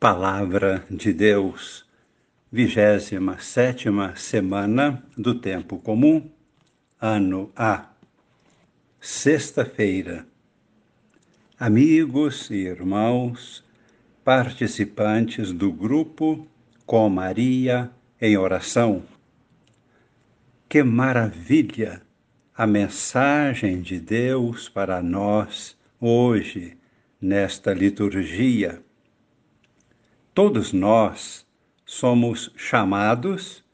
Palavra de Deus, vigésima sétima semana do Tempo Comum, ano A, sexta-feira. Amigos e irmãos, participantes do grupo Com Maria em Oração, que maravilha a mensagem de Deus para nós hoje, nesta liturgia. Todos nós somos chamados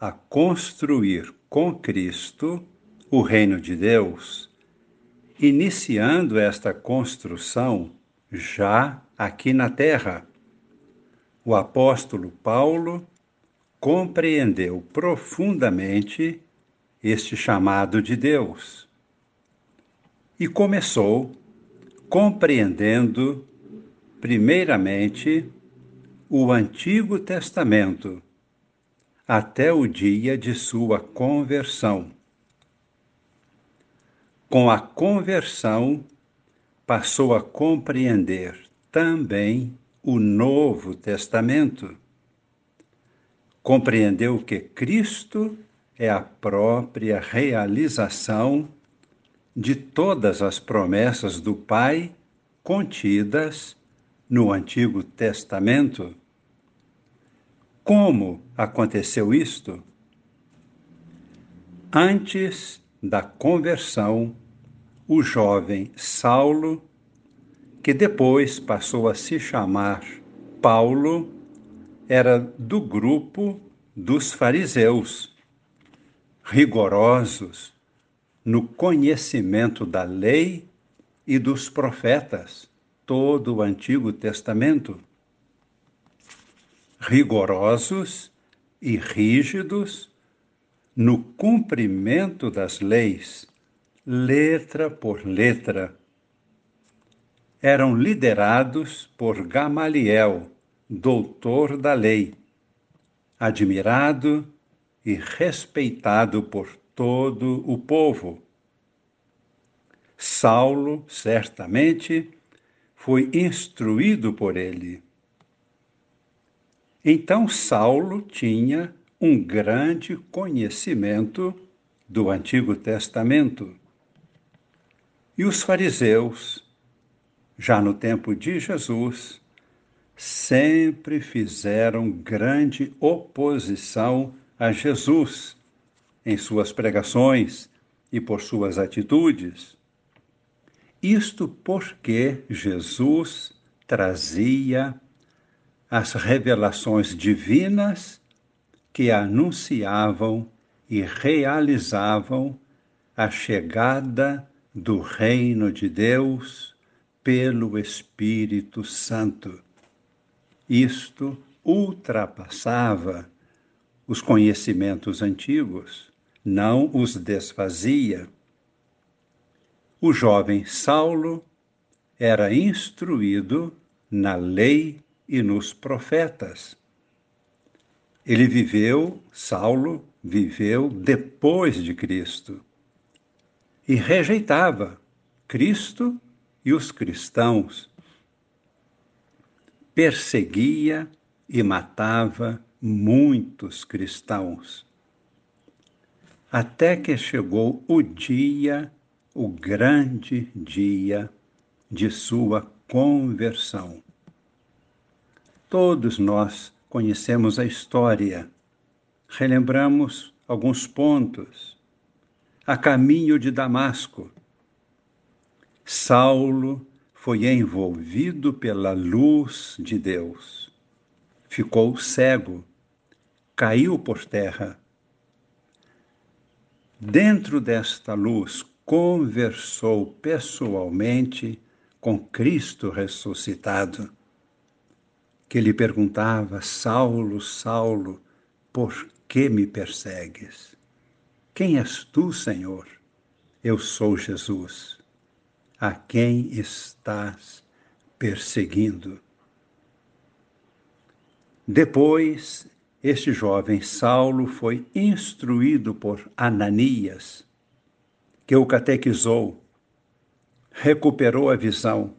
a construir com Cristo o reino de Deus, iniciando esta construção já aqui na terra. O apóstolo Paulo compreendeu profundamente este chamado de Deus e começou compreendendo, primeiramente, o Antigo Testamento até o dia de sua conversão. Com a conversão, passou a compreender também o Novo Testamento. Compreendeu que Cristo é a própria realização de todas as promessas do Pai contidas no Antigo Testamento. Como aconteceu isto? Antes da conversão, o jovem Saulo, que depois passou a se chamar Paulo, era do grupo dos fariseus, rigorosos no conhecimento da lei e dos profetas, todo o Antigo Testamento. Rigorosos e rígidos no cumprimento das leis, letra por letra. Eram liderados por Gamaliel, doutor da lei, admirado e respeitado por todo o povo. Saulo, certamente, foi instruído por ele. Então Saulo tinha um grande conhecimento do Antigo Testamento. E os fariseus, já no tempo de Jesus, sempre fizeram grande oposição a Jesus em suas pregações e por suas atitudes. Isto porque Jesus trazia as revelações divinas que anunciavam e realizavam a chegada do reino de Deus pelo Espírito Santo. Isto ultrapassava os conhecimentos antigos não os desfazia. O jovem Saulo era instruído na lei e nos profetas. Ele viveu, Saulo viveu depois de Cristo e rejeitava Cristo e os cristãos. Perseguia e matava muitos cristãos até que chegou o dia, o grande dia de sua conversão. Todos nós conhecemos a história, relembramos alguns pontos. A caminho de Damasco, Saulo foi envolvido pela luz de Deus. Ficou cego, caiu por terra. Dentro desta luz, conversou pessoalmente com Cristo ressuscitado, que lhe perguntava: Saulo, Saulo, por que me persegues? Quem és tu, Senhor? Eu sou Jesus, a quem estás perseguindo. Depois este jovem Saulo foi instruído por Ananias, que o catequizou, recuperou a visão,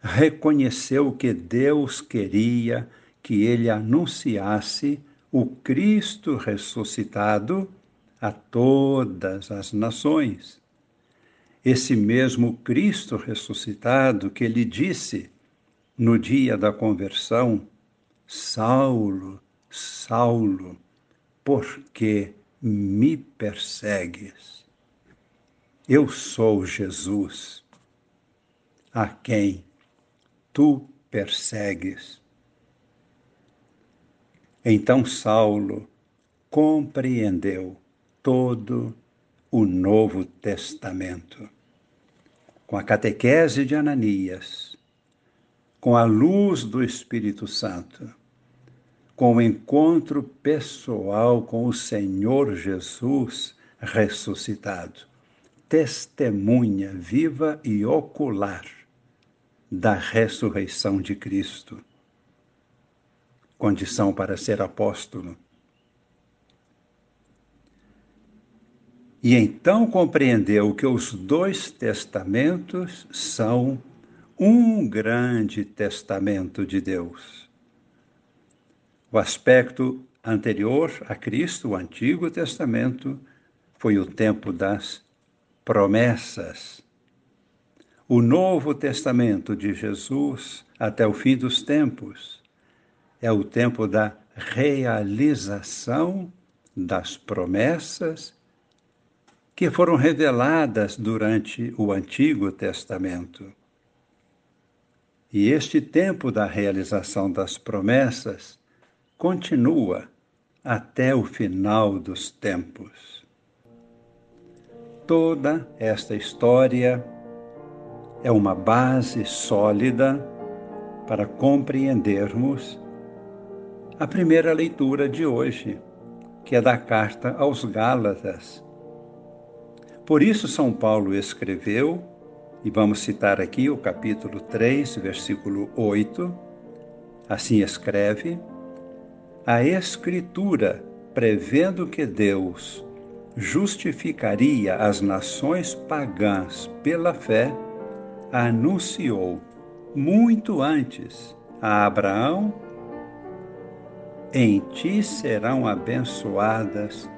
reconheceu que Deus queria que ele anunciasse o Cristo ressuscitado a todas as nações. Esse mesmo Cristo ressuscitado que ele disse no dia da conversão: Saulo, Saulo, por que me persegues? Eu sou Jesus, a quem tu persegues. Então Saulo compreendeu todo o Novo Testamento. Com a catequese de Ananias, com a luz do Espírito Santo, com o encontro pessoal com o Senhor Jesus ressuscitado, testemunha viva e ocular da ressurreição de Cristo. Condição para ser apóstolo. E então compreendeu que os dois testamentos são um grande testamento de Deus. O aspecto anterior a Cristo, o Antigo Testamento, foi o tempo das promessas. O Novo Testamento de Jesus, até o fim dos tempos, é o tempo da realização das promessas que foram reveladas durante o Antigo Testamento. E este tempo da realização das promessas continua até o final dos tempos. Toda esta história é uma base sólida para compreendermos a primeira leitura de hoje, que é da carta aos Gálatas. Por isso, São Paulo escreveu, e vamos citar aqui o capítulo 3, versículo 8, assim escreve: A Escritura, prevendo que Deus justificaria as nações pagãs pela fé, anunciou muito antes a Abraão: Em ti serão abençoadas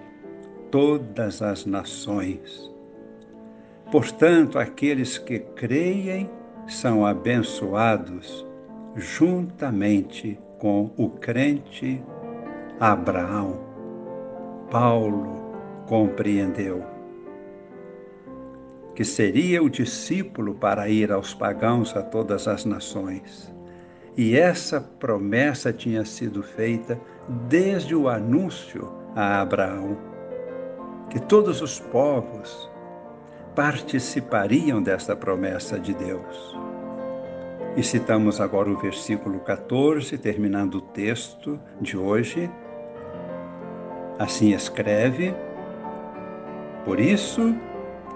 todas as nações Portanto, aqueles que creem são abençoados juntamente com o crente Abraão. Paulo compreendeu que seria o discípulo para ir aos pagãos a todas as nações. E essa promessa tinha sido feita desde o anúncio a Abraão, que todos os povos participariam desta promessa de Deus. E citamos agora o versículo 14, terminando o texto de hoje. Assim escreve: Por isso,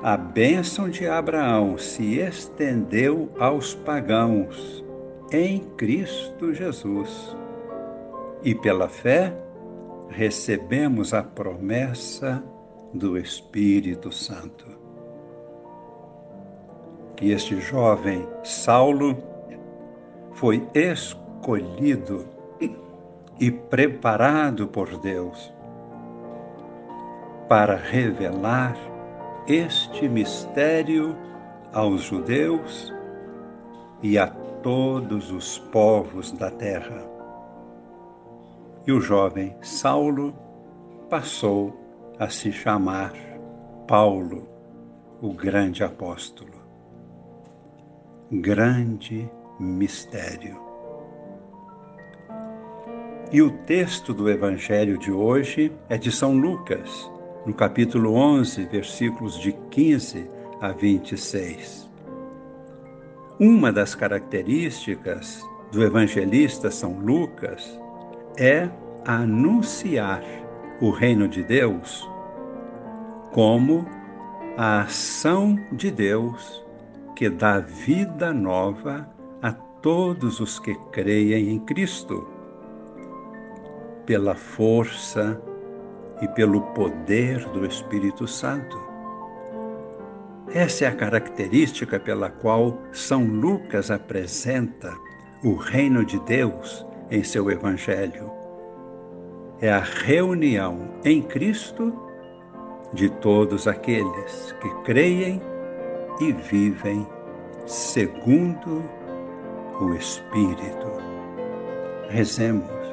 a bênção de Abraão se estendeu aos pagãos em Cristo Jesus. E pela fé, recebemos a promessa do Espírito Santo que este jovem Saulo foi escolhido e preparado por Deus para revelar este mistério aos judeus e a todos os povos da terra. E o jovem Saulo passou a se chamar Paulo, o grande apóstolo grande mistério. E o texto do Evangelho de hoje é de São Lucas, no capítulo 11, versículos de 15 a 26. Uma das características do evangelista São Lucas é anunciar o reino de Deus como a ação de Deus que dá vida nova a todos os que creem em Cristo, pela força e pelo poder do Espírito Santo. Essa é a característica pela qual São Lucas apresenta o reino de Deus em seu Evangelho. É a reunião em Cristo de todos aqueles que creem e vivem segundo o Espírito. Rezemos,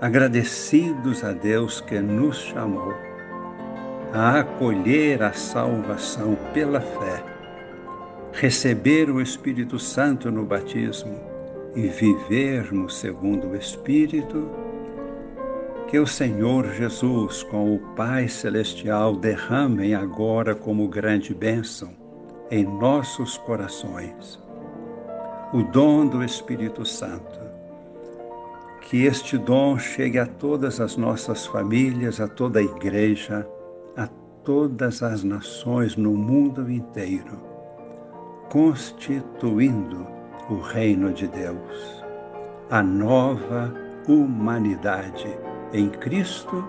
agradecidos a Deus que nos chamou a acolher a salvação pela fé, receber o Espírito Santo no batismo e vivermos segundo o Espírito, que o Senhor Jesus, com o Pai Celestial, derramem agora como grande bênção em nossos corações o dom do Espírito Santo. Que este dom chegue a todas as nossas famílias, a toda a igreja, todas as nações no mundo inteiro, constituindo o reino de Deus, a nova humanidade em Cristo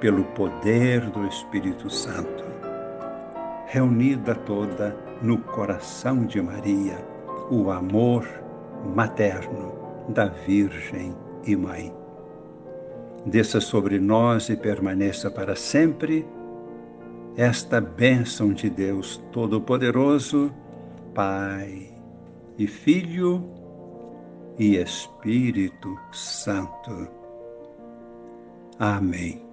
pelo poder do Espírito Santo, reunida toda no coração de Maria, o amor materno da Virgem e Mãe. Desça sobre nós e permaneça para sempre esta bênção de Deus Todo-Poderoso, Pai e Filho e Espírito Santo. Amém.